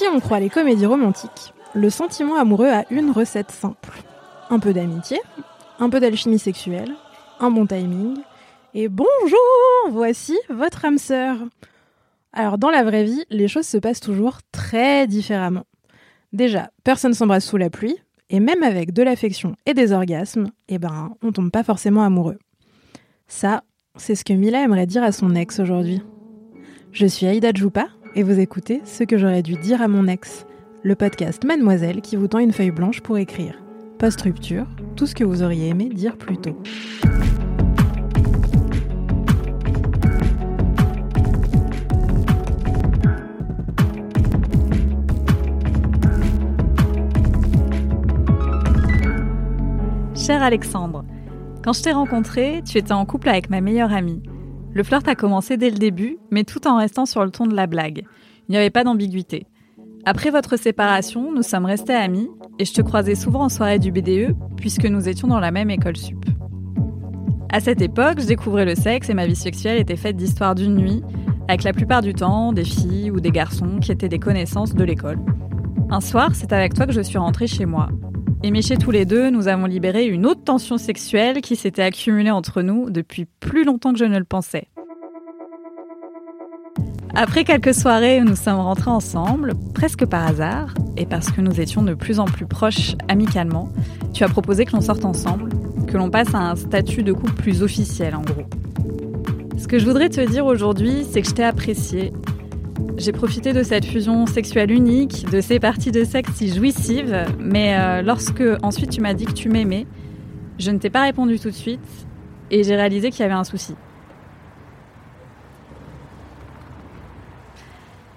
Si on croit les comédies romantiques, le sentiment amoureux a une recette simple. Un peu d'amitié, un peu d'alchimie sexuelle, un bon timing, et bonjour Voici votre âme sœur Alors dans la vraie vie, les choses se passent toujours très différemment. Déjà, personne s'embrasse sous la pluie, et même avec de l'affection et des orgasmes, eh ben, on tombe pas forcément amoureux. Ça, c'est ce que Mila aimerait dire à son ex aujourd'hui. Je suis Aïda Djoupa et vous écoutez Ce que j'aurais dû dire à mon ex, le podcast Mademoiselle qui vous tend une feuille blanche pour écrire. Post-rupture, tout ce que vous auriez aimé dire plus tôt. Cher Alexandre, quand je t'ai rencontré, tu étais en couple avec ma meilleure amie. Le flirt a commencé dès le début, mais tout en restant sur le ton de la blague. Il n'y avait pas d'ambiguïté. Après votre séparation, nous sommes restés amis et je te croisais souvent en soirée du BDE puisque nous étions dans la même école sup. À cette époque, je découvrais le sexe et ma vie sexuelle était faite d'histoires d'une nuit, avec la plupart du temps des filles ou des garçons qui étaient des connaissances de l'école. Un soir, c'est avec toi que je suis rentrée chez moi et chez tous les deux, nous avons libéré une autre tension sexuelle qui s'était accumulée entre nous depuis plus longtemps que je ne le pensais. Après quelques soirées nous sommes rentrés ensemble, presque par hasard, et parce que nous étions de plus en plus proches amicalement, tu as proposé que l'on sorte ensemble, que l'on passe à un statut de couple plus officiel en gros. Ce que je voudrais te dire aujourd'hui, c'est que je t'ai apprécié j'ai profité de cette fusion sexuelle unique, de ces parties de sexe si jouissives, mais euh, lorsque ensuite tu m'as dit que tu m'aimais, je ne t'ai pas répondu tout de suite et j'ai réalisé qu'il y avait un souci.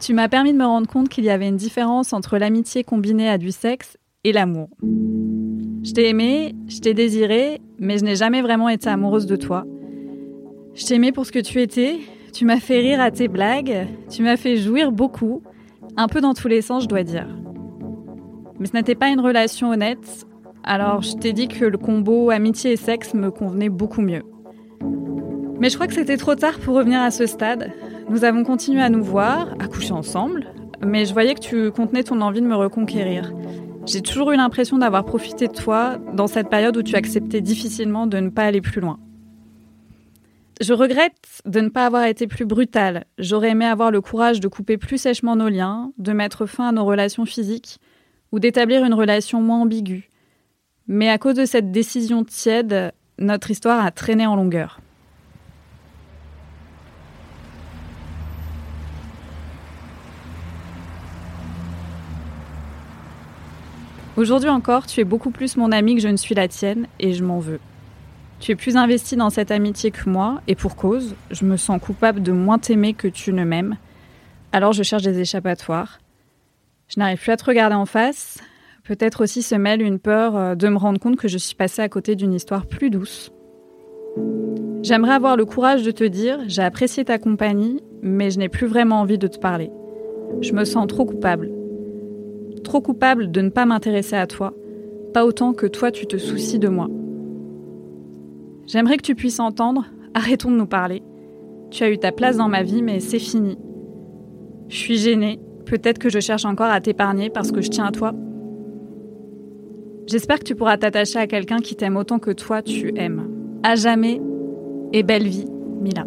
Tu m'as permis de me rendre compte qu'il y avait une différence entre l'amitié combinée à du sexe et l'amour. Je t'ai aimé, je t'ai désiré, mais je n'ai jamais vraiment été amoureuse de toi. Je t'aimais pour ce que tu étais, tu m'as fait rire à tes blagues, tu m'as fait jouir beaucoup, un peu dans tous les sens, je dois dire. Mais ce n'était pas une relation honnête, alors je t'ai dit que le combo amitié et sexe me convenait beaucoup mieux. Mais je crois que c'était trop tard pour revenir à ce stade. Nous avons continué à nous voir, à coucher ensemble, mais je voyais que tu contenais ton envie de me reconquérir. J'ai toujours eu l'impression d'avoir profité de toi dans cette période où tu acceptais difficilement de ne pas aller plus loin. Je regrette de ne pas avoir été plus brutale. J'aurais aimé avoir le courage de couper plus sèchement nos liens, de mettre fin à nos relations physiques ou d'établir une relation moins ambiguë. Mais à cause de cette décision tiède, notre histoire a traîné en longueur. Aujourd'hui encore, tu es beaucoup plus mon ami que je ne suis la tienne et je m'en veux. Tu es plus investi dans cette amitié que moi, et pour cause, je me sens coupable de moins t'aimer que tu ne m'aimes. Alors je cherche des échappatoires. Je n'arrive plus à te regarder en face. Peut-être aussi se mêle une peur euh, de me rendre compte que je suis passée à côté d'une histoire plus douce. J'aimerais avoir le courage de te dire j'ai apprécié ta compagnie, mais je n'ai plus vraiment envie de te parler. Je me sens trop coupable. Trop coupable de ne pas m'intéresser à toi, pas autant que toi tu te soucies de moi. J'aimerais que tu puisses entendre, arrêtons de nous parler. Tu as eu ta place dans ma vie, mais c'est fini. Je suis gênée, peut-être que je cherche encore à t'épargner parce que je tiens à toi. J'espère que tu pourras t'attacher à quelqu'un qui t'aime autant que toi tu aimes. À jamais et belle vie, Mila.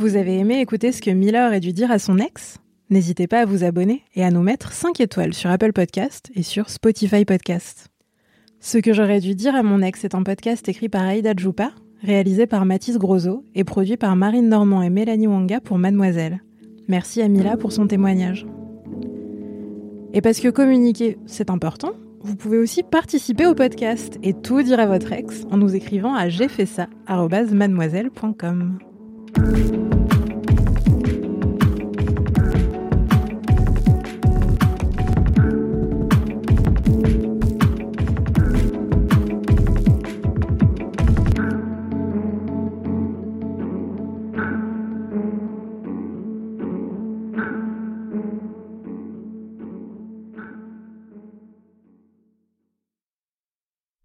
Vous avez aimé écouter ce que Mila aurait dû dire à son ex? N'hésitez pas à vous abonner et à nous mettre 5 étoiles sur Apple Podcast et sur Spotify Podcast. Ce que j'aurais dû dire à mon ex est un podcast écrit par Aïda Djoupa, réalisé par Mathis Grosot et produit par Marine Normand et Mélanie Wanga pour Mademoiselle. Merci à Mila pour son témoignage. Et parce que communiquer, c'est important, vous pouvez aussi participer au podcast et tout dire à votre ex en nous écrivant à j'ai.